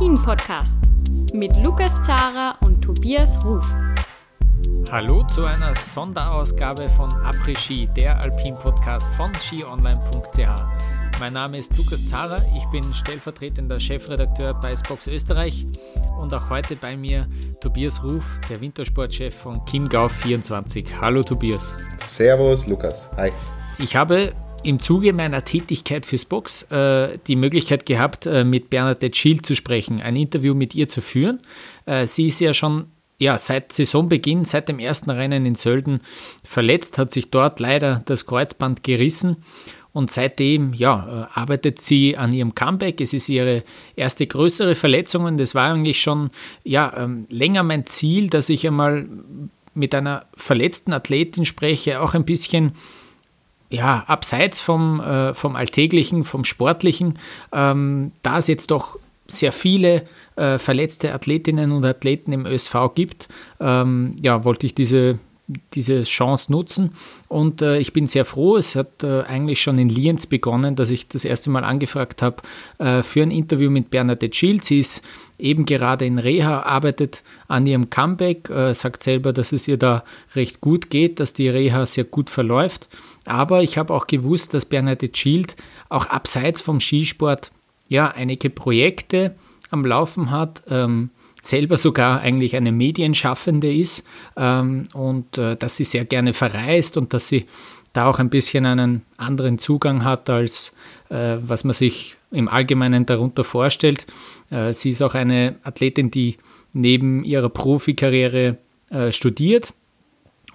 Après-Ski, der Alpin-Podcast mit Lukas Zara und Tobias Ruf. Hallo zu einer Sonderausgabe von Après-Ski, der Alpin-Podcast von skionline.ch. Mein Name ist Lukas Zara, ich bin stellvertretender Chefredakteur bei Spox Österreich und auch heute bei mir Tobias Ruf, der Wintersportchef von Chiemgau 24. Hallo Tobias. Servus Lukas. Hi. Ich habe im Zuge meiner Tätigkeit fürs Box äh, die Möglichkeit gehabt, äh, mit Bernadette Schild zu sprechen, ein Interview mit ihr zu führen. Äh, sie ist ja schon ja, seit Saisonbeginn, seit dem ersten Rennen in Sölden verletzt, hat sich dort leider das Kreuzband gerissen und seitdem ja, äh, arbeitet sie an ihrem Comeback. Es ist ihre erste größere Verletzung und das war eigentlich schon ja, ähm, länger mein Ziel, dass ich einmal mit einer verletzten Athletin spreche, auch ein bisschen ja, abseits vom, äh, vom Alltäglichen, vom Sportlichen, ähm, da es jetzt doch sehr viele äh, verletzte Athletinnen und Athleten im ÖSV gibt, ähm, ja, wollte ich diese diese Chance nutzen. Und äh, ich bin sehr froh, es hat äh, eigentlich schon in Lienz begonnen, dass ich das erste Mal angefragt habe äh, für ein Interview mit Bernadette Schild. Sie ist eben gerade in Reha, arbeitet an ihrem Comeback, äh, sagt selber, dass es ihr da recht gut geht, dass die Reha sehr gut verläuft. Aber ich habe auch gewusst, dass Bernadette Schild auch abseits vom Skisport ja einige Projekte am Laufen hat. Ähm, selber sogar eigentlich eine Medienschaffende ist ähm, und äh, dass sie sehr gerne verreist und dass sie da auch ein bisschen einen anderen Zugang hat, als äh, was man sich im Allgemeinen darunter vorstellt. Äh, sie ist auch eine Athletin, die neben ihrer Profikarriere äh, studiert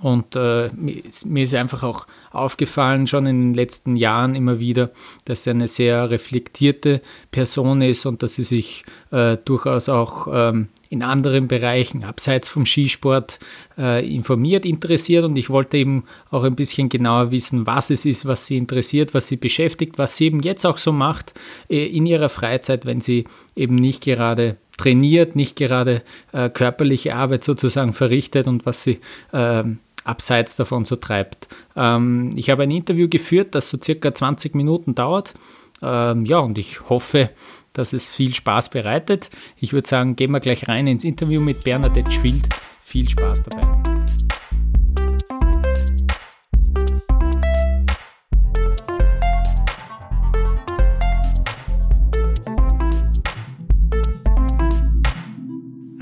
und äh, mir ist einfach auch aufgefallen, schon in den letzten Jahren immer wieder, dass sie eine sehr reflektierte Person ist und dass sie sich äh, durchaus auch ähm, in anderen Bereichen abseits vom Skisport äh, informiert, interessiert. Und ich wollte eben auch ein bisschen genauer wissen, was es ist, was sie interessiert, was sie beschäftigt, was sie eben jetzt auch so macht äh, in ihrer Freizeit, wenn sie eben nicht gerade trainiert, nicht gerade äh, körperliche Arbeit sozusagen verrichtet und was sie ähm, abseits davon so treibt. Ähm, ich habe ein Interview geführt, das so circa 20 Minuten dauert. Ähm, ja, und ich hoffe, dass es viel Spaß bereitet. Ich würde sagen, gehen wir gleich rein ins Interview mit Bernadette Schwild. Viel Spaß dabei.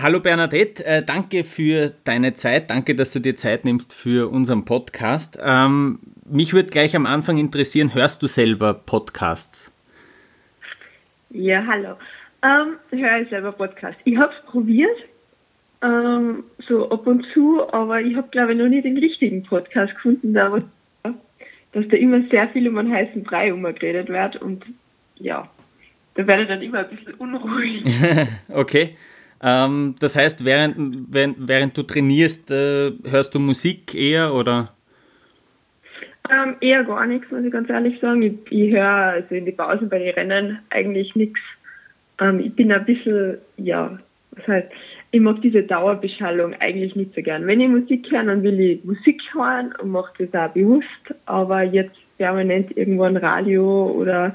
Hallo Bernadette, äh, danke für deine Zeit, danke, dass du dir Zeit nimmst für unseren Podcast. Ähm, mich würde gleich am Anfang interessieren, hörst du selber Podcasts? Ja, hallo. Ähm, ich höre selber Podcasts. Ich habe es probiert, ähm, so ab und zu, aber ich habe, glaube ich, noch nicht den richtigen Podcast gefunden, da, dass da immer sehr viel um einen heißen Brei umgeredet wird und ja, da werde ich dann immer ein bisschen unruhig. okay. Ähm, das heißt, während, während, während du trainierst, äh, hörst du Musik eher oder? Ähm, eher gar nichts, muss ich ganz ehrlich sagen. Ich, ich höre also in die Pausen bei den Rennen eigentlich nichts. Ähm, ich bin ein bisschen, ja, was heißt, ich mag diese Dauerbeschallung eigentlich nicht so gern. Wenn ich Musik höre, dann will ich Musik hören und mache das auch bewusst, aber jetzt permanent irgendwo ein Radio oder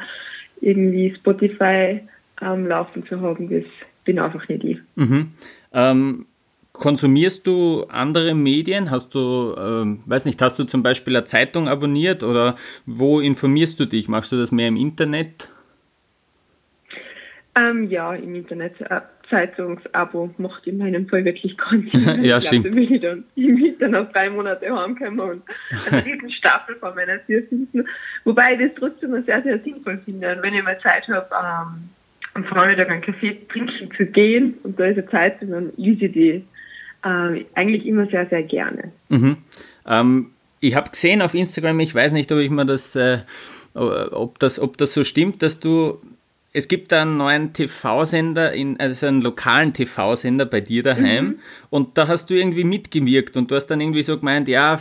irgendwie Spotify ähm, laufen zu haben, das bin einfach nicht ich. Mhm. Ähm, konsumierst du andere Medien? Hast du, ähm, weiß nicht, hast du zum Beispiel eine Zeitung abonniert oder wo informierst du dich? Machst du das mehr im Internet? Ähm, ja, im Internet. Äh, Zeitungsabo macht in meinem Fall wirklich keinen Sinn. ja, stimmt. Da bin ich dann im Winter noch drei Monate heimgekommen und also diesen Staffel von meiner Tür finden. Wobei ich das trotzdem sehr, sehr sinnvoll finde. Und wenn ich mal Zeit habe, ähm, am Vormittag einen Kaffee trinken zu gehen und da ist eine Zeit, und dann lese ich die äh, eigentlich immer sehr, sehr gerne. Mhm. Ähm, ich habe gesehen auf Instagram, ich weiß nicht, ob ich mir das, äh, ob das, ob das so stimmt, dass du es gibt einen neuen TV-Sender, also einen lokalen TV-Sender bei dir daheim mhm. und da hast du irgendwie mitgewirkt und du hast dann irgendwie so gemeint, ja,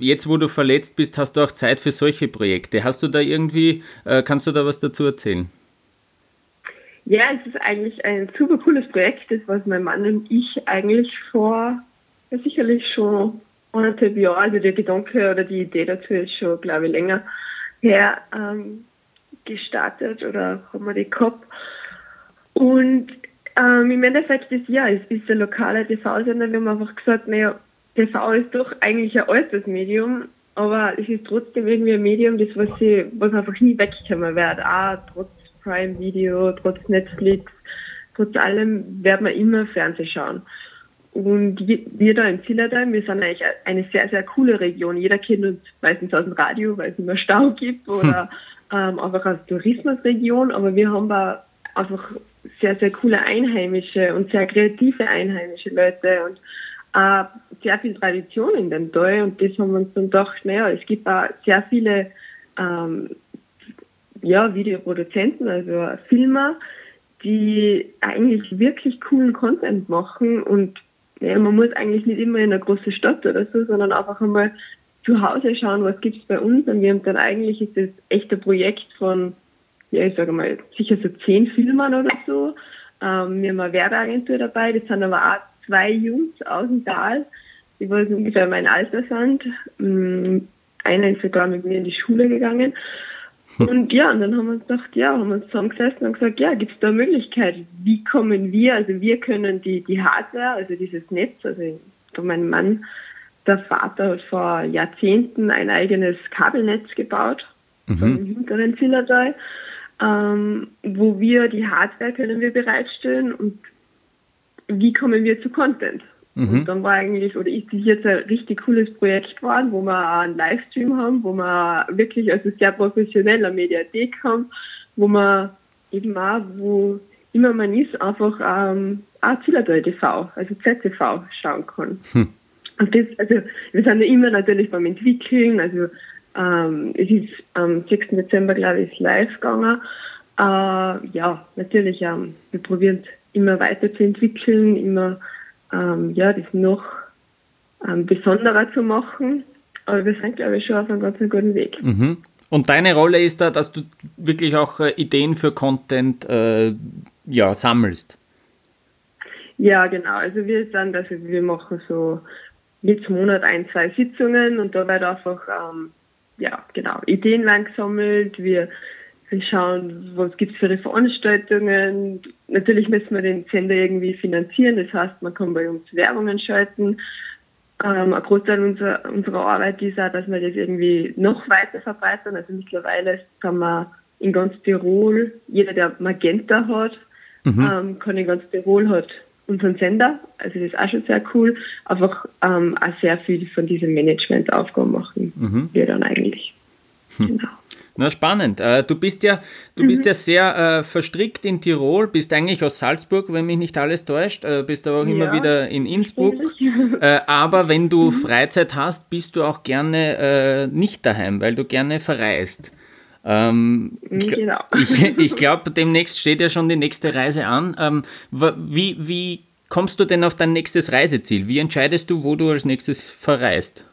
jetzt wo du verletzt bist, hast du auch Zeit für solche Projekte. Hast du da irgendwie, äh, kannst du da was dazu erzählen? Ja, es ist eigentlich ein super cooles Projekt, das was mein Mann und ich eigentlich vor ja, sicherlich schon anderthalb Jahren, also der Gedanke oder die Idee dazu ist schon, glaube ich, länger her ähm, gestartet oder haben wir die gehabt. Und ähm, im Endeffekt ist ja, es ist der lokale TV-Sender. Wir haben einfach gesagt, naja, TV ist doch eigentlich ein altes Medium, aber es ist trotzdem irgendwie ein Medium, das was, sie, was einfach nie wegkommen wird. Auch trotz Prime Video, trotz Netflix, trotz allem werden wir immer Fernsehen schauen. Und wir da in Zillertal, wir sind eigentlich eine sehr, sehr coole Region. Jeder kennt uns meistens aus dem Radio, weil es immer Stau gibt oder ähm, einfach als Tourismusregion. Aber wir haben da einfach sehr, sehr coole Einheimische und sehr kreative einheimische Leute und äh, sehr viel Tradition in dem Tal. Und das haben wir uns dann gedacht, naja, es gibt auch sehr viele ähm, ja, Videoproduzenten, also Filmer, die eigentlich wirklich coolen Content machen und ja, man muss eigentlich nicht immer in eine große Stadt oder so, sondern einfach einmal zu Hause schauen, was gibt es bei uns. Und wir haben dann eigentlich ist das echt ein Projekt von, ja, ich sage mal, sicher so zehn Filmern oder so. Ähm, wir haben eine Werbeagentur dabei, das sind aber auch zwei Jungs aus dem Tal, die wohl ungefähr mein Alter sind. Mm, einer ist sogar mit mir in die Schule gegangen. Und ja, und dann haben wir uns gedacht, ja, haben wir uns zusammengesessen und gesagt, ja, gibt es da eine Möglichkeit? Wie kommen wir, also wir können die, die Hardware, also dieses Netz, also meinem Mann, der Vater hat vor Jahrzehnten ein eigenes Kabelnetz gebaut, mhm. im hinteren Zillertal, ähm, wo wir die Hardware können wir bereitstellen und wie kommen wir zu Content? Mhm. Und dann war eigentlich, oder ist das jetzt ein richtig cooles Projekt geworden, wo wir auch einen Livestream haben, wo wir wirklich also sehr professionell eine Mediathek haben, wo man eben auch, wo immer man ist, einfach ähm, auch Zillertal TV, also ZTV schauen kann. Hm. Und das, also wir sind ja immer natürlich beim Entwickeln, also ähm, es ist am 6. Dezember, glaube ich, live gegangen. Äh, ja, natürlich, ähm, wir probieren es immer weiterzuentwickeln, immer ähm, ja, das noch ähm, besonderer zu machen. Aber wir sind, glaube ich, schon auf einem ganz guten Weg. Mhm. Und deine Rolle ist da, dass du wirklich auch äh, Ideen für Content äh, ja, sammelst. Ja, genau. Also wir sind, also wir machen so jedes Monat ein, zwei Sitzungen und da wird einfach ähm, ja, genau, Ideen lang gesammelt. Wir wir schauen, was gibt es für Veranstaltungen. Natürlich müssen wir den Sender irgendwie finanzieren. Das heißt, man kann bei uns Werbungen schalten. Ähm, ein Großteil unserer, unserer Arbeit ist auch, dass wir das irgendwie noch weiter verbreitern. Also mittlerweile kann man in ganz Tirol, jeder, der Magenta hat, mhm. ähm, kann in ganz Tirol hat unseren Sender. Also das ist auch schon sehr cool. Einfach ähm, auch sehr viel von diesem Managementaufgaben machen mhm. wir dann eigentlich. Hm. Genau. Na, spannend. Äh, du bist ja, du mhm. bist ja sehr äh, verstrickt in Tirol, bist eigentlich aus Salzburg, wenn mich nicht alles täuscht, äh, bist aber auch immer ja, wieder in Innsbruck. Äh, aber wenn du mhm. Freizeit hast, bist du auch gerne äh, nicht daheim, weil du gerne verreist. Ähm, genau. ich, ich glaube, demnächst steht ja schon die nächste Reise an. Ähm, wie, wie kommst du denn auf dein nächstes Reiseziel? Wie entscheidest du, wo du als nächstes verreist?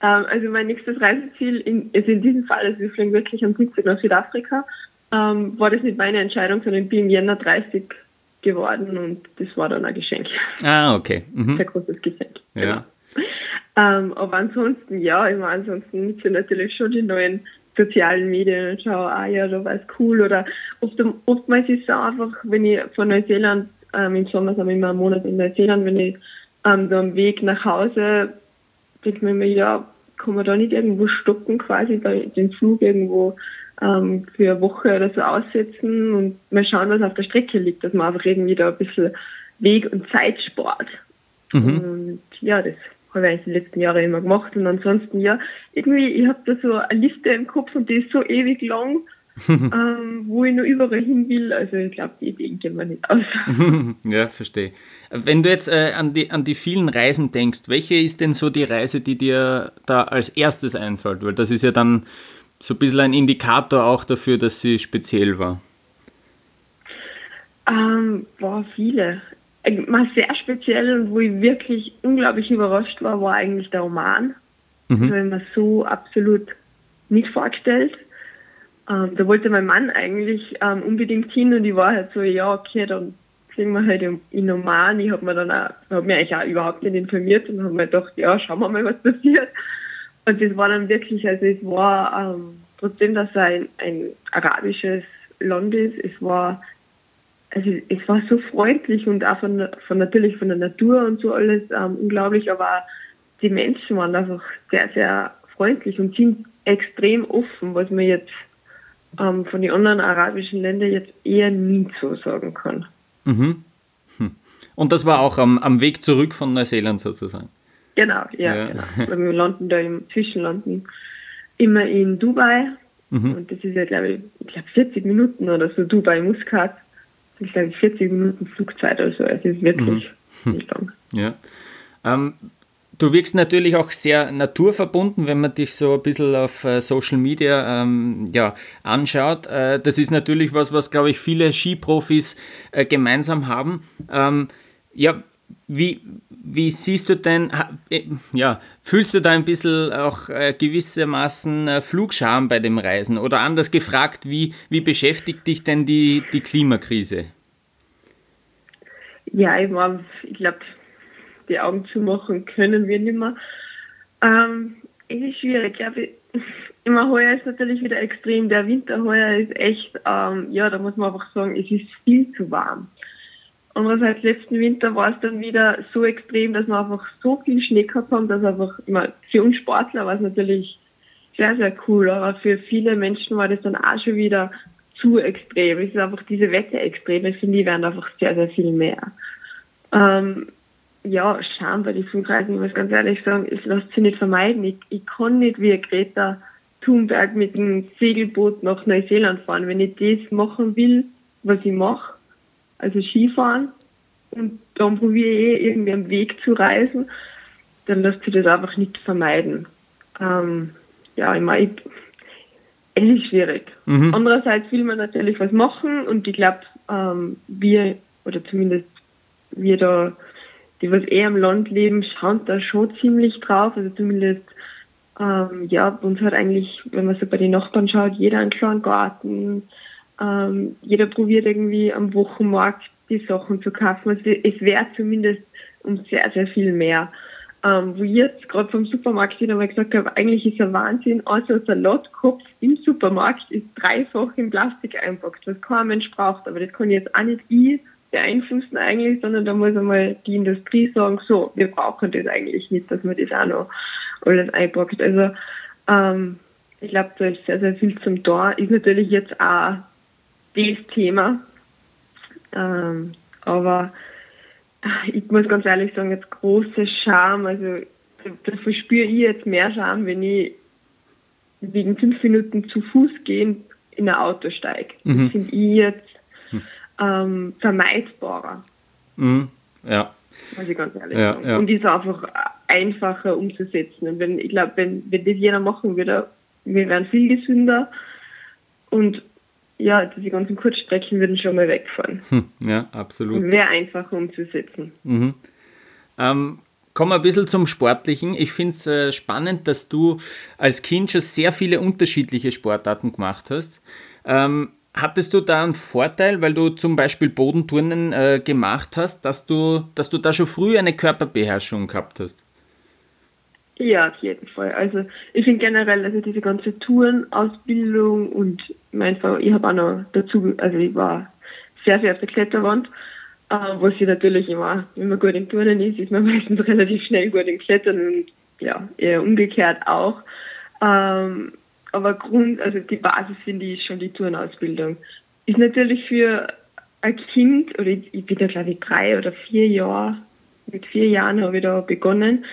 Ähm, also mein nächstes Reiseziel, in, also in diesem Fall, also wir fliegen wirklich am Dienstag nach Südafrika, ähm, war das nicht meine Entscheidung, sondern ich bin im Jänner 30 geworden und das war dann ein Geschenk. Ah, okay. Mhm. Sehr großes Geschenk. Ja. Genau. Ähm, aber ansonsten, ja, immer ansonsten nutze natürlich schon die neuen sozialen Medien und schaue, ah ja, da war es cool. Oder oft, oftmals ist es einfach, wenn ich von Neuseeland, ähm, im Sommer sind wir immer einen Monat in Neuseeland, wenn ich ähm, da am Weg nach Hause denke mir immer, ja, kann man da nicht irgendwo stoppen, quasi den Flug irgendwo ähm, für eine Woche oder so aussetzen und mal schauen, was auf der Strecke liegt, dass man einfach irgendwie da ein bisschen Weg und Zeit spart. Mhm. Und ja, das habe ich eigentlich die letzten Jahre immer gemacht. Und ansonsten, ja, irgendwie, ich habe da so eine Liste im Kopf und die ist so ewig lang. ähm, wo ich noch überall hin will. Also ich glaube, die Ideen gehen mir nicht aus. ja, verstehe. Wenn du jetzt äh, an, die, an die vielen Reisen denkst, welche ist denn so die Reise, die dir da als erstes einfällt? Weil das ist ja dann so ein bisschen ein Indikator auch dafür, dass sie speziell war. Ähm, war viele. Mal sehr speziell und wo ich wirklich unglaublich überrascht war, war eigentlich der Roman. Mhm. Das habe ich mir so absolut nicht vorgestellt. Ähm, da wollte mein Mann eigentlich ähm, unbedingt hin und ich war halt so, ja, okay, dann fliegen wir halt in Oman. Ich habe mir dann auch, hab mir eigentlich auch überhaupt nicht informiert und habe mir gedacht, ja, schauen wir mal, was passiert. Und das war dann wirklich, also es war ähm, trotzdem, dass es ein, ein arabisches Land ist, es war also es war so freundlich und auch von, von natürlich von der Natur und so alles ähm, unglaublich, aber die Menschen waren einfach sehr, sehr freundlich und sind extrem offen, was man jetzt ähm, von den anderen arabischen Ländern jetzt eher nie so sagen kann. Mhm. Hm. Und das war auch am, am Weg zurück von Neuseeland sozusagen. Genau, ja. ja. Genau. wir landen da im Zwischenlanden immer in Dubai. Mhm. Und das ist ja, glaube ich, ich glaube 40 Minuten oder so, Dubai Muscat. Das ist, glaube ich, 40 Minuten Flugzeit oder so. Es ist wirklich mhm. nicht lang. Ja. Ähm, Du wirkst natürlich auch sehr naturverbunden, wenn man dich so ein bisschen auf äh, Social Media ähm, ja, anschaut. Äh, das ist natürlich was, was, glaube ich, viele Skiprofis äh, gemeinsam haben. Ähm, ja, wie, wie siehst du denn, äh, ja, fühlst du da ein bisschen auch äh, gewissermaßen äh, Flugscham bei dem Reisen? Oder anders gefragt, wie, wie beschäftigt dich denn die, die Klimakrise? Ja, ich, ich glaube, die Augen zumachen können wir nicht mehr. Ähm, es ist schwierig, ich. Immer heuer ist natürlich wieder extrem. Der Winter heuer ist echt, ähm, ja, da muss man einfach sagen, es ist viel zu warm. Und was heißt, letzten Winter war es dann wieder so extrem, dass wir einfach so viel Schnee gehabt haben, dass einfach immer für uns Sportler war es natürlich sehr, sehr cool. Aber für viele Menschen war das dann auch schon wieder zu extrem. Es ist einfach diese Wetterextreme, finde ich, werden einfach sehr, sehr viel mehr. Ähm, ja, Scham bei diesen Flugreisen, ich muss ganz ehrlich sagen, es lässt sich nicht vermeiden. Ich, ich kann nicht wie Greta Thunberg mit dem Segelboot nach Neuseeland fahren. Wenn ich das machen will, was ich mache, also Skifahren, und dann probiere ich eh irgendwie einen Weg zu reisen, dann lässt sich das einfach nicht vermeiden. Ähm, ja, ich meine, ist schwierig. Mhm. Andererseits will man natürlich was machen und ich glaube, ähm, wir, oder zumindest wir da die was eher im Land leben, schauen da schon ziemlich drauf. Also zumindest, ähm, ja, uns hat eigentlich, wenn man so bei den Nachbarn schaut, jeder einen kleinen Garten. Ähm, jeder probiert irgendwie am Wochenmarkt die Sachen zu kaufen. Also es wäre zumindest um sehr, sehr viel mehr. Ähm, wo ich jetzt gerade vom Supermarkt wieder mal gesagt habe, eigentlich ist ein Wahnsinn, also ein Salatkopf im Supermarkt ist dreifach in Plastik einpackt, was kein Mensch braucht. Aber das kann jetzt auch nicht ich beeinflussen eigentlich, sondern da muss einmal die Industrie sagen, so, wir brauchen das eigentlich nicht, dass man das auch noch alles einpackt. Also ähm, ich glaube, da ist sehr, sehr viel zum Tor. Ist natürlich jetzt auch das Thema. Ähm, aber ich muss ganz ehrlich sagen, jetzt große Scham, also da verspüre ich jetzt mehr Scham, wenn ich wegen fünf Minuten zu Fuß gehen in ein Auto steige. Mhm. Das finde ich jetzt ähm, vermeidbarer. Mhm. Ja. Muss ich ganz ehrlich ja, sagen. Ja. Und ist einfach einfacher umzusetzen. Und wenn, ich glaube, wenn, wenn das jeder machen würde, wir wären viel gesünder und ja, diese ganzen Kurzstrecken würden schon mal wegfahren. Hm, ja, absolut. Wäre einfacher umzusetzen. Mhm. Ähm, kommen wir ein bisschen zum Sportlichen. Ich finde es äh, spannend, dass du als Kind schon sehr viele unterschiedliche Sportarten gemacht hast. Ähm, Hattest du da einen Vorteil, weil du zum Beispiel Bodenturnen äh, gemacht hast, dass du, dass du da schon früh eine Körperbeherrschung gehabt hast? Ja, auf jeden Fall. Also ich finde generell, also diese ganze Tourenausbildung und mein ich habe auch noch dazu, also ich war sehr, sehr auf der Kletterwand, äh, was ich natürlich immer, wenn man gut im Turnen ist, ist man meistens relativ schnell gut im Klettern und ja, eher umgekehrt auch. Ähm, aber Grund, also die Basis finde ich schon die Turnausbildung. Ist natürlich für ein Kind, oder ich, ich bin da glaube ich drei oder vier Jahre, mit vier Jahren habe ich da begonnen.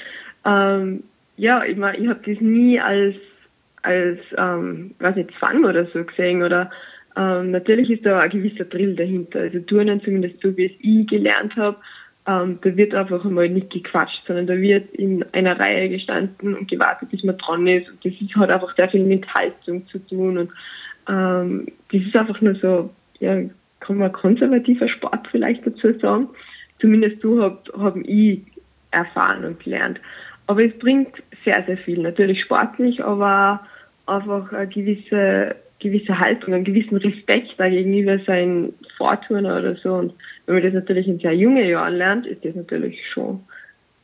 Ähm, ja, ich meine, ich habe das nie als, als ähm, weiß nicht, Zwang oder so gesehen oder ähm, natürlich ist da ein gewisser Drill dahinter. Also Turnen, zumindest so wie es ich gelernt habe, ähm, da wird einfach einmal nicht gequatscht, sondern da wird in einer Reihe gestanden und gewartet, bis man dran ist. Und das ist, hat einfach sehr viel mit Haltung zu tun. Und ähm, das ist einfach nur so, ja, kann man konservativer Sport vielleicht dazu sagen. Zumindest so habe hab ich erfahren und gelernt. Aber es bringt sehr, sehr viel. Natürlich sportlich, aber einfach eine gewisse gewisse Haltung, einen gewissen Respekt gegenüber seinen Vorturner oder so. Und wenn man das natürlich in sehr jungen Jahren lernt, ist das natürlich schon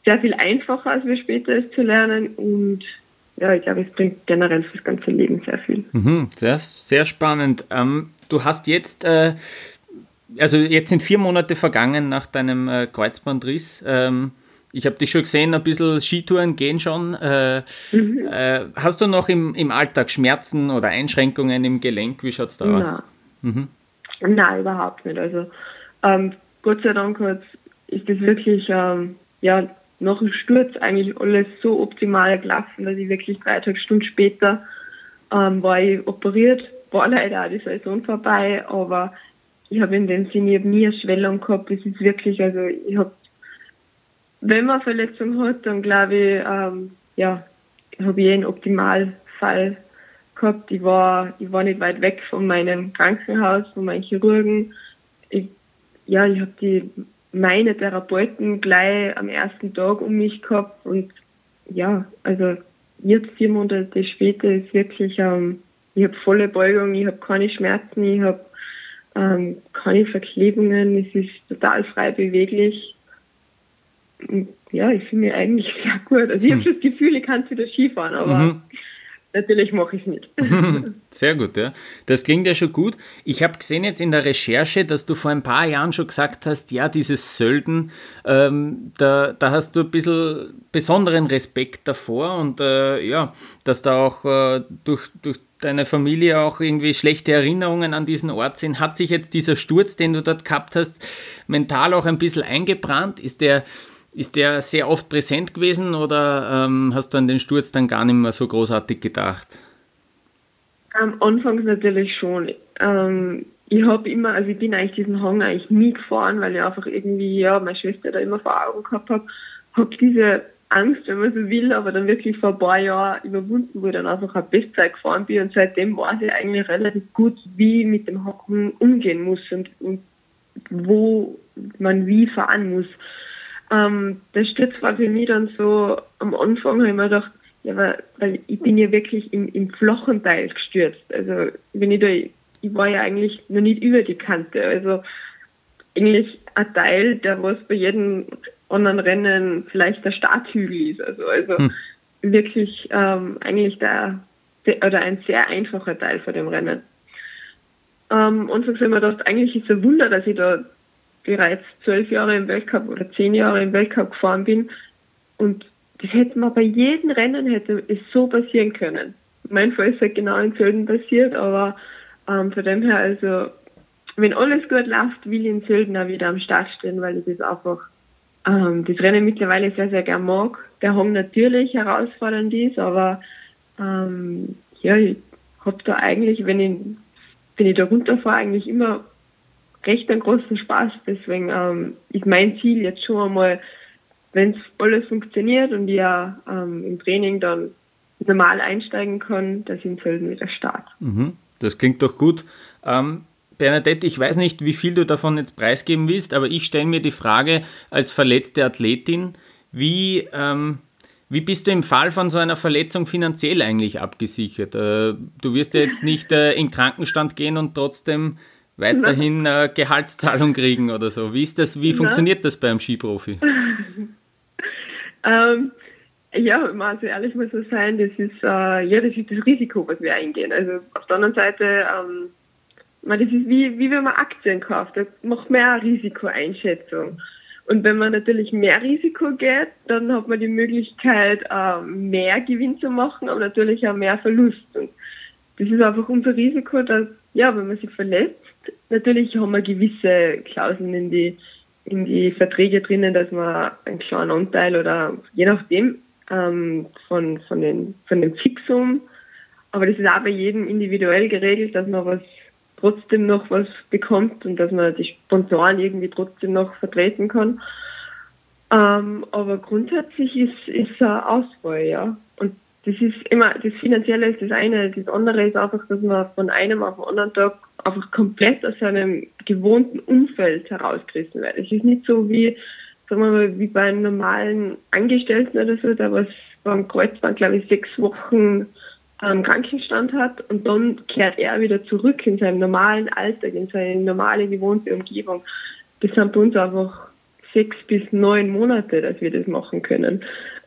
sehr viel einfacher, als wir später es zu lernen. Und ja, ich glaube, es bringt generell fürs ganze Leben sehr viel. Mhm, sehr, sehr spannend. Ähm, du hast jetzt äh, also jetzt sind vier Monate vergangen nach deinem äh, Kreuzbandriss. Ähm, ich habe dich schon gesehen, ein bisschen Skitouren gehen schon. Äh, mhm. äh, hast du noch im, im Alltag Schmerzen oder Einschränkungen im Gelenk? Wie schaut es da aus? Mhm. Nein, überhaupt nicht. Also ähm, Gott sei Dank ist das wirklich ähm, ja, nach dem Sturz eigentlich alles so optimal gelaufen, dass ich wirklich dreieinhalb Stunden später ähm, war ich operiert, war leider auch die Saison vorbei, aber ich habe in dem Sinne, ich habe nie eine Schwellung gehabt. Es ist wirklich, also ich habe, wenn man eine Verletzung hat, dann glaube ich, ähm, ja, habe ich einen Optimalfall gehabt. Ich war, ich war nicht weit weg von meinem Krankenhaus, von meinen Chirurgen. Ich, ja, ich habe die meine Therapeuten gleich am ersten Tag um mich gehabt und ja, also jetzt vier Monate später ist wirklich, ähm, ich habe volle Beugung, ich habe keine Schmerzen, ich habe ähm, keine Verklebungen, es ist total frei beweglich. Ja, ich fühle mich eigentlich sehr gut. Also ich hm. habe das Gefühl, ich kann wieder Skifahren, aber mhm. Natürlich mache ich es nicht. Sehr gut, ja. Das klingt ja schon gut. Ich habe gesehen jetzt in der Recherche, dass du vor ein paar Jahren schon gesagt hast, ja, dieses Sölden, ähm, da, da hast du ein bisschen besonderen Respekt davor und äh, ja, dass da auch äh, durch, durch deine Familie auch irgendwie schlechte Erinnerungen an diesen Ort sind. Hat sich jetzt dieser Sturz, den du dort gehabt hast, mental auch ein bisschen eingebrannt? Ist der ist der sehr oft präsent gewesen oder ähm, hast du an den Sturz dann gar nicht mehr so großartig gedacht? Am Anfang natürlich schon. Ähm, ich habe immer, also ich bin eigentlich diesen Hang eigentlich nie gefahren, weil ich einfach irgendwie, ja, meine Schwester da immer vor Augen gehabt habe, habe diese Angst, wenn man so will, aber dann wirklich vor ein paar Jahren überwunden, wo ich dann einfach eine Bestzeit gefahren bin und seitdem weiß ich eigentlich relativ gut, wie ich mit dem Hocken umgehen muss und, und wo man wie fahren muss. Ähm, der Sturz war für mich dann so, am Anfang habe ich mir gedacht, ja, weil, weil ich bin ja wirklich im, im flachen Teil gestürzt. Also wenn ich da, ich war ja eigentlich noch nicht über die Kante. Also eigentlich ein Teil, der was bei jedem anderen Rennen vielleicht der Starthügel ist. Also, also hm. wirklich ähm, eigentlich der, der, oder ein sehr einfacher Teil von dem Rennen. Ähm, und so habe ich mir gedacht, eigentlich ist es ein Wunder, dass ich da bereits zwölf Jahre im Weltcup oder zehn Jahre im Weltcup gefahren bin. Und das hätte man bei jedem Rennen hätte es so passieren können. Mein Fall ist halt genau in Sölden passiert, aber ähm, von dem her, also wenn alles gut läuft, will ich in Sölden auch wieder am Start stehen, weil ich das einfach ähm, das Rennen mittlerweile sehr, sehr gern mag. Der Hang natürlich herausfordernd ist, aber ähm, ja, ich habe da eigentlich, wenn ich, wenn ich da runterfahre, eigentlich immer recht einen großen Spaß. Deswegen ähm, ist mein Ziel jetzt schon einmal, wenn es alles funktioniert und ich ja ähm, im Training dann normal einsteigen kann, dass ich in Sölden wieder start. Mhm. Das klingt doch gut. Ähm, Bernadette, ich weiß nicht, wie viel du davon jetzt preisgeben willst, aber ich stelle mir die Frage als verletzte Athletin, wie, ähm, wie bist du im Fall von so einer Verletzung finanziell eigentlich abgesichert? Äh, du wirst ja jetzt nicht äh, in Krankenstand gehen und trotzdem weiterhin äh, Gehaltszahlung kriegen oder so. Wie ist das, wie funktioniert das beim Skiprofi? ähm, ja, man so ehrlich muss so sein, das ist, äh, ja, das ist das Risiko, was wir eingehen. Also auf der anderen Seite, ähm, man, das ist wie, wie wenn man Aktien kauft, da macht man auch Risikoeinschätzung. Und wenn man natürlich mehr Risiko geht, dann hat man die Möglichkeit, äh, mehr Gewinn zu machen, aber natürlich auch mehr Verlust. Und das ist einfach unser Risiko, dass, ja, wenn man sich verletzt, Natürlich haben wir gewisse Klauseln in die, in die Verträge drinnen, dass man einen kleinen Anteil oder je nachdem ähm, von, von, den, von dem Fixum, aber das ist auch bei jedem individuell geregelt, dass man was trotzdem noch was bekommt und dass man die Sponsoren irgendwie trotzdem noch vertreten kann. Ähm, aber grundsätzlich ist, ist eine Auswahl, ja. Das ist immer, das Finanzielle ist das eine, das andere ist einfach, dass man von einem auf den anderen Tag einfach komplett aus seinem gewohnten Umfeld herausgerissen wird. Es ist nicht so wie, sagen wir mal, wie bei einem normalen Angestellten oder so, der was beim Kreuzband, glaube ich, sechs Wochen ähm, Krankenstand hat und dann kehrt er wieder zurück in seinen normalen Alltag, in seine normale gewohnte Umgebung. Das sind bei uns einfach sechs bis neun Monate, dass wir das machen können.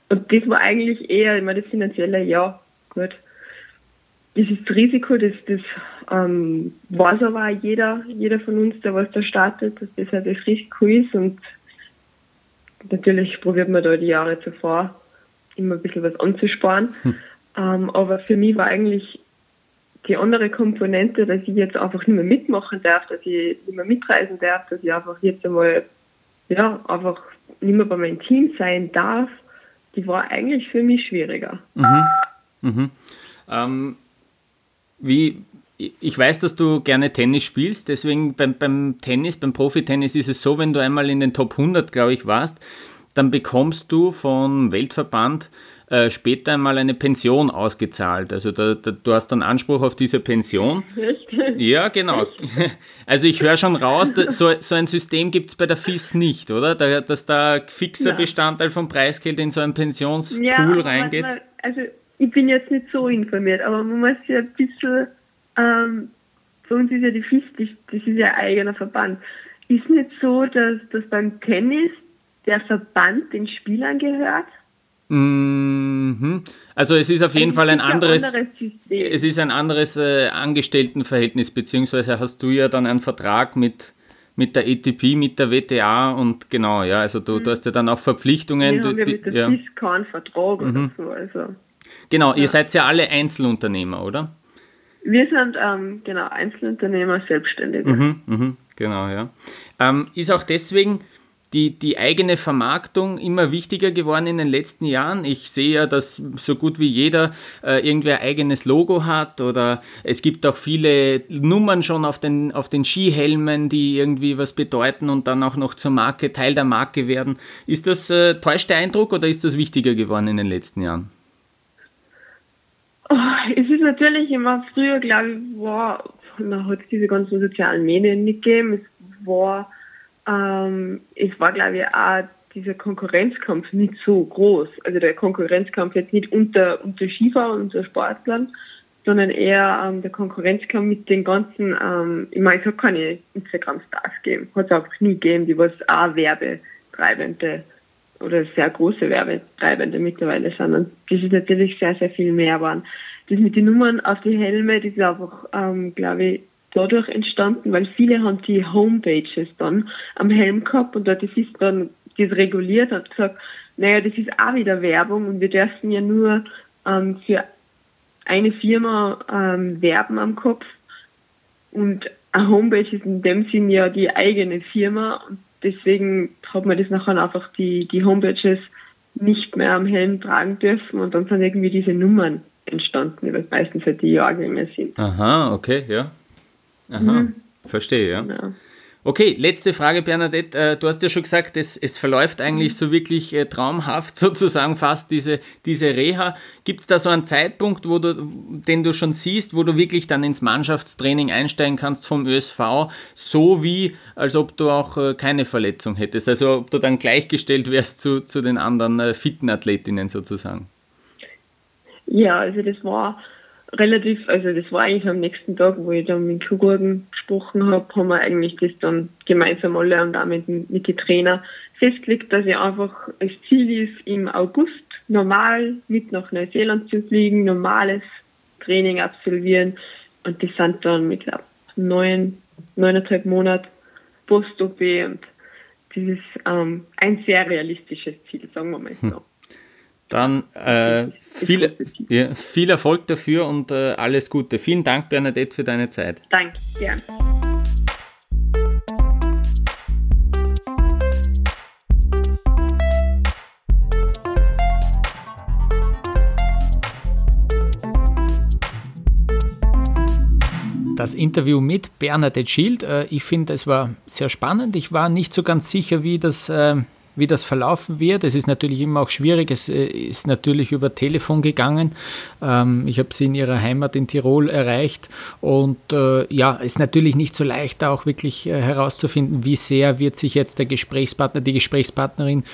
Und das war eigentlich eher immer das finanzielle, ja, gut. das ist das Risiko, das, das ähm, weiß aber auch jeder, jeder von uns, der was da startet, dass das halt das Risiko ist und natürlich probiert man da die Jahre zuvor immer ein bisschen was anzusparen. Hm. Ähm, aber für mich war eigentlich die andere Komponente, dass ich jetzt einfach nicht mehr mitmachen darf, dass ich nicht mehr mitreisen darf, dass ich einfach jetzt einmal, ja, einfach nicht mehr bei meinem Team sein darf, die war eigentlich für mich schwieriger. Mhm. Mhm. Ähm, wie, ich weiß, dass du gerne Tennis spielst, deswegen beim, beim Tennis, beim Profitennis ist es so, wenn du einmal in den Top 100, glaube ich, warst, dann bekommst du vom Weltverband äh, später einmal eine Pension ausgezahlt. Also da, da, du hast dann Anspruch auf diese Pension. Echt? Ja, genau. Also ich höre schon raus, da, so, so ein System gibt es bei der FIS nicht, oder? Da, dass da fixer ja. Bestandteil vom Preisgeld in so einen Pensionspool ja, reingeht. Man, also ich bin jetzt nicht so informiert, aber man muss ja ein bisschen, ähm, für uns ist ja die FIS, das ist ja ein eigener Verband. Ist nicht so, dass, dass beim Tennis der Verband den Spielern gehört? Mhm. Also es ist auf jeden es Fall ein anderes, anderes es ist ein anderes äh, Angestelltenverhältnis, beziehungsweise hast du ja dann einen Vertrag mit, mit der ETP, mit der WTA und genau, ja, also du, mhm. du hast ja dann auch Verpflichtungen. Wir du, haben ja mit der ja. Keinen Vertrag mhm. oder so, also. Genau, ja. ihr seid ja alle Einzelunternehmer, oder? Wir sind ähm, genau Einzelunternehmer, Selbstständige. Mhm, mhm, genau, ja. Ähm, ist auch deswegen die, die eigene Vermarktung immer wichtiger geworden in den letzten Jahren. Ich sehe ja, dass so gut wie jeder äh, irgendwie ein eigenes Logo hat oder es gibt auch viele Nummern schon auf den, auf den Skihelmen, die irgendwie was bedeuten und dann auch noch zur Marke, Teil der Marke werden. Ist das äh, täuscht der Eindruck oder ist das wichtiger geworden in den letzten Jahren? Oh, es ist natürlich immer früher, glaube ich, war, da hat es diese ganzen sozialen Medien nicht gegeben. Es war ähm, es war, glaube ich, auch dieser Konkurrenzkampf nicht so groß. Also der Konkurrenzkampf jetzt nicht unter, unter Skifahrern, unter Sportlern, sondern eher ähm, der Konkurrenzkampf mit den ganzen, ähm, ich meine, es hat keine Instagram-Stars gegeben, hat es auch nie gegeben, die was auch Werbetreibende oder sehr große Werbetreibende mittlerweile sind. Und das ist natürlich sehr, sehr viel mehr waren. Das mit den Nummern auf die Helme, das ist einfach, ähm, glaube ich, dadurch entstanden, weil viele haben die Homepages dann am Helm gehabt und dort ist dann das reguliert hat gesagt, naja, das ist auch wieder Werbung und wir dürfen ja nur ähm, für eine Firma ähm, werben am Kopf und eine Homepage ist in dem Sinn ja die eigene Firma und deswegen hat man das nachher einfach die, die Homepages nicht mehr am Helm tragen dürfen und dann sind irgendwie diese Nummern entstanden, die meistens halt die Jahrgänge sind. Aha, okay, ja. Aha, mhm. verstehe, ja. ja. Okay, letzte Frage, Bernadette. Äh, du hast ja schon gesagt, es, es verläuft eigentlich mhm. so wirklich äh, traumhaft, sozusagen fast diese, diese Reha. Gibt es da so einen Zeitpunkt, wo du, den du schon siehst, wo du wirklich dann ins Mannschaftstraining einsteigen kannst vom ÖSV, so wie, als ob du auch äh, keine Verletzung hättest? Also ob du dann gleichgestellt wärst zu, zu den anderen fitten Athletinnen sozusagen? Ja, also das war relativ, also das war eigentlich am nächsten Tag, wo ich dann mit Kuhgurken gesprochen habe, haben wir eigentlich das dann gemeinsam alle und auch mit, mit den Trainer festgelegt, dass ich einfach, das Ziel ist, im August normal mit nach Neuseeland zu fliegen, normales Training absolvieren und das sind dann, ich glaube, neun, neuneinhalb Monate Post-OP und das ist ähm, ein sehr realistisches Ziel, sagen wir mal so. Hm. Dann äh, viel, ja, viel Erfolg dafür und äh, alles Gute. Vielen Dank, Bernadette, für deine Zeit. Danke, gern. Das Interview mit Bernadette Schild, äh, ich finde, es war sehr spannend. Ich war nicht so ganz sicher, wie das äh, wie das verlaufen wird. Es ist natürlich immer auch schwierig. Es äh, ist natürlich über Telefon gegangen. Ähm, ich habe sie in ihrer Heimat in Tirol erreicht und äh, ja, ist natürlich nicht so leicht, da auch wirklich äh, herauszufinden, wie sehr wird sich jetzt der Gesprächspartner, die Gesprächspartnerin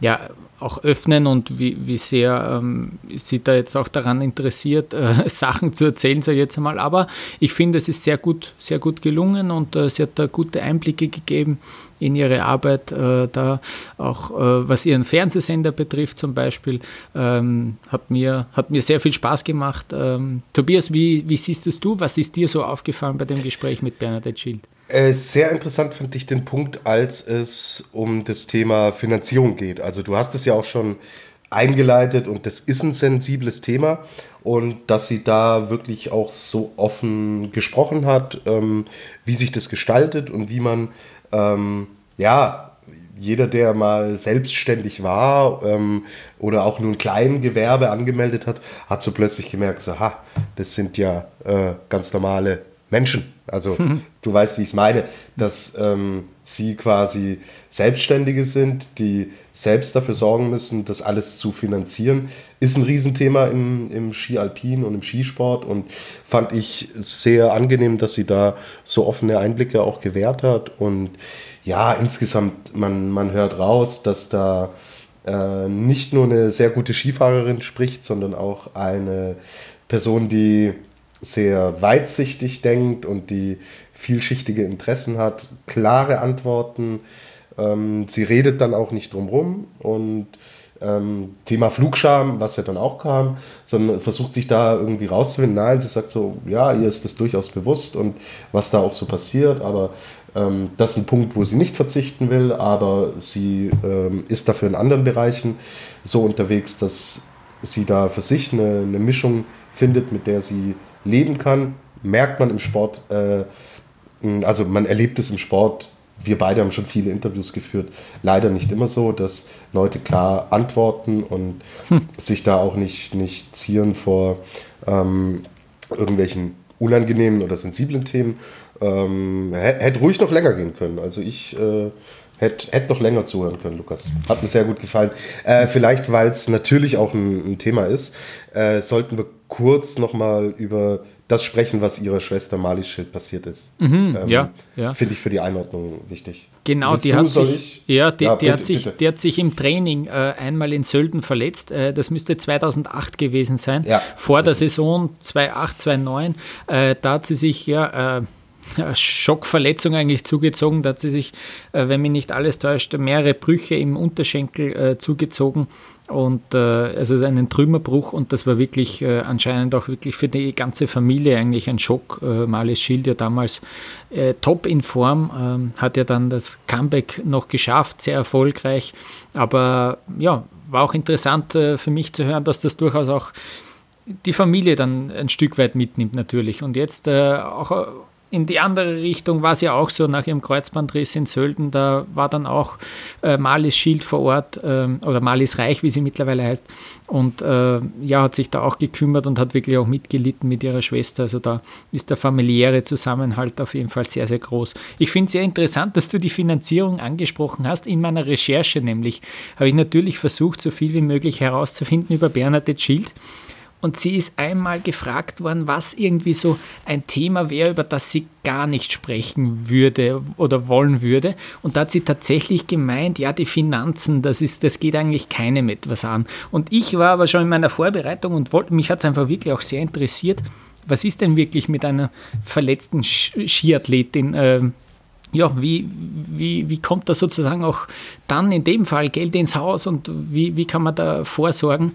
ja, auch öffnen und wie, wie sehr ähm, sie da jetzt auch daran interessiert, äh, Sachen zu erzählen, sage ich jetzt einmal. Aber ich finde, es ist sehr gut, sehr gut gelungen und äh, sie hat da gute Einblicke gegeben in ihre Arbeit, äh, da auch äh, was ihren Fernsehsender betrifft zum Beispiel, ähm, hat, mir, hat mir sehr viel Spaß gemacht. Ähm, Tobias, wie, wie siehst es du? Was ist dir so aufgefallen bei dem Gespräch mit Bernadette Schild? Äh, sehr interessant fand ich den Punkt, als es um das Thema Finanzierung geht. Also du hast es ja auch schon eingeleitet und das ist ein sensibles Thema und dass sie da wirklich auch so offen gesprochen hat, ähm, wie sich das gestaltet und wie man ähm, ja, jeder, der mal selbstständig war ähm, oder auch nur ein Kleingewerbe angemeldet hat, hat so plötzlich gemerkt, so, ha, das sind ja äh, ganz normale Menschen. Also du weißt, wie ich es meine, dass ähm, sie quasi Selbstständige sind, die selbst dafür sorgen müssen, das alles zu finanzieren, ist ein Riesenthema im, im Ski Alpin und im Skisport und fand ich sehr angenehm, dass sie da so offene Einblicke auch gewährt hat und ja, insgesamt, man, man hört raus, dass da äh, nicht nur eine sehr gute Skifahrerin spricht, sondern auch eine Person, die sehr weitsichtig denkt und die vielschichtige Interessen hat, klare Antworten. Ähm, sie redet dann auch nicht drumrum und ähm, Thema Flugscham, was ja dann auch kam, sondern versucht sich da irgendwie rauszufinden. Nein, sie sagt so, ja, ihr ist das durchaus bewusst und was da auch so passiert, aber ähm, das ist ein Punkt, wo sie nicht verzichten will, aber sie ähm, ist dafür in anderen Bereichen so unterwegs, dass sie da für sich eine, eine Mischung findet, mit der sie leben kann. Merkt man im Sport, äh, also man erlebt es im Sport wir beide haben schon viele Interviews geführt. Leider nicht immer so, dass Leute klar antworten und hm. sich da auch nicht, nicht zieren vor ähm, irgendwelchen unangenehmen oder sensiblen Themen. Ähm, hätte ruhig noch länger gehen können. Also ich äh, hätte hätt noch länger zuhören können, Lukas. Hat mir sehr gut gefallen. Äh, vielleicht, weil es natürlich auch ein, ein Thema ist, äh, sollten wir kurz nochmal über das sprechen, was ihrer Schwester Malis Schild passiert ist. Mhm, ähm, ja, ja. Finde ich für die Einordnung wichtig. Genau, die hat, sich, ja, die, ja, die bitte, hat sich, die hat sich im Training äh, einmal in Sölden verletzt. Äh, das müsste 2008 gewesen sein, vor der Saison 2008, 2009. Äh, da hat sie sich ja äh, Schockverletzung eigentlich zugezogen. Da hat sie sich, äh, wenn mich nicht alles täuscht, mehrere Brüche im Unterschenkel äh, zugezogen und äh, also einen Trümmerbruch und das war wirklich äh, anscheinend auch wirklich für die ganze Familie eigentlich ein Schock. Äh, Marlies Schild ja damals äh, top in Form, ähm, hat ja dann das Comeback noch geschafft, sehr erfolgreich, aber ja, war auch interessant äh, für mich zu hören, dass das durchaus auch die Familie dann ein Stück weit mitnimmt natürlich und jetzt äh, auch in die andere Richtung war es ja auch so, nach ihrem Kreuzbandriss in Sölden, da war dann auch äh, Malis Schild vor Ort ähm, oder Malis Reich, wie sie mittlerweile heißt, und äh, ja, hat sich da auch gekümmert und hat wirklich auch mitgelitten mit ihrer Schwester. Also da ist der familiäre Zusammenhalt auf jeden Fall sehr, sehr groß. Ich finde es sehr interessant, dass du die Finanzierung angesprochen hast. In meiner Recherche nämlich habe ich natürlich versucht, so viel wie möglich herauszufinden über Bernadette Schild. Und sie ist einmal gefragt worden, was irgendwie so ein Thema wäre, über das sie gar nicht sprechen würde oder wollen würde. Und da hat sie tatsächlich gemeint, ja, die Finanzen, das, ist, das geht eigentlich keinem etwas an. Und ich war aber schon in meiner Vorbereitung und wollte, mich hat es einfach wirklich auch sehr interessiert, was ist denn wirklich mit einer verletzten Skiathletin? Äh, ja, wie, wie, wie kommt da sozusagen auch dann in dem Fall Geld ins Haus und wie, wie kann man da vorsorgen?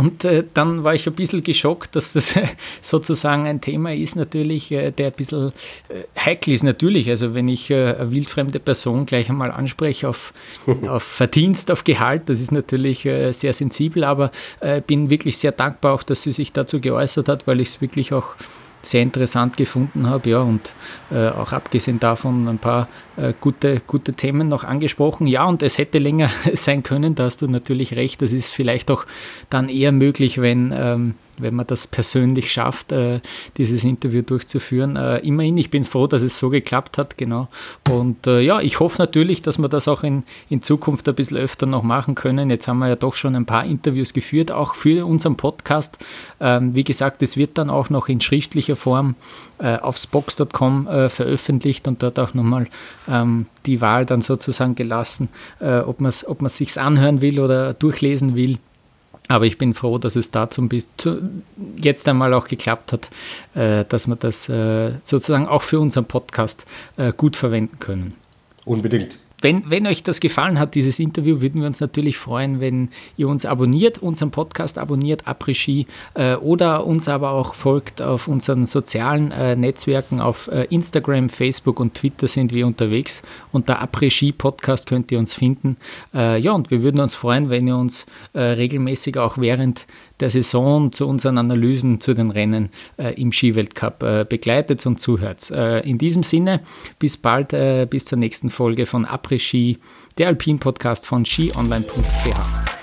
Und äh, dann war ich ein bisschen geschockt, dass das sozusagen ein Thema ist, natürlich, äh, der ein bisschen äh, heikel ist. Natürlich, also wenn ich äh, eine wildfremde Person gleich einmal anspreche auf, auf Verdienst, auf Gehalt, das ist natürlich äh, sehr sensibel, aber äh, bin wirklich sehr dankbar auch, dass sie sich dazu geäußert hat, weil ich es wirklich auch sehr interessant gefunden habe. Ja, und äh, auch abgesehen davon ein paar äh, gute, gute Themen noch angesprochen. Ja, und es hätte länger sein können, da hast du natürlich recht. Das ist vielleicht auch dann eher möglich, wenn, ähm, wenn man das persönlich schafft, äh, dieses Interview durchzuführen. Äh, immerhin, ich bin froh, dass es so geklappt hat, genau. Und äh, ja, ich hoffe natürlich, dass wir das auch in, in Zukunft ein bisschen öfter noch machen können. Jetzt haben wir ja doch schon ein paar Interviews geführt, auch für unseren Podcast. Ähm, wie gesagt, es wird dann auch noch in schriftlicher Form äh, auf spox.com äh, veröffentlicht und dort auch nochmal ähm, die Wahl dann sozusagen gelassen, äh, ob man es ob sich anhören will oder durchlesen will. Aber ich bin froh, dass es dazu jetzt einmal auch geklappt hat, äh, dass wir das äh, sozusagen auch für unseren Podcast äh, gut verwenden können. Unbedingt. Wenn, wenn euch das gefallen hat, dieses Interview, würden wir uns natürlich freuen, wenn ihr uns abonniert, unseren Podcast abonniert, Après-Ski, äh, oder uns aber auch folgt auf unseren sozialen äh, Netzwerken. Auf äh, Instagram, Facebook und Twitter sind wir unterwegs. Unter Après-Ski Podcast könnt ihr uns finden. Äh, ja, und wir würden uns freuen, wenn ihr uns äh, regelmäßig auch während der Saison zu unseren Analysen zu den Rennen äh, im Skiweltcup äh, begleitet und zuhört. Äh, in diesem Sinne, bis bald, äh, bis zur nächsten Folge von Après Ski, der Alpin-Podcast von skionline.ch.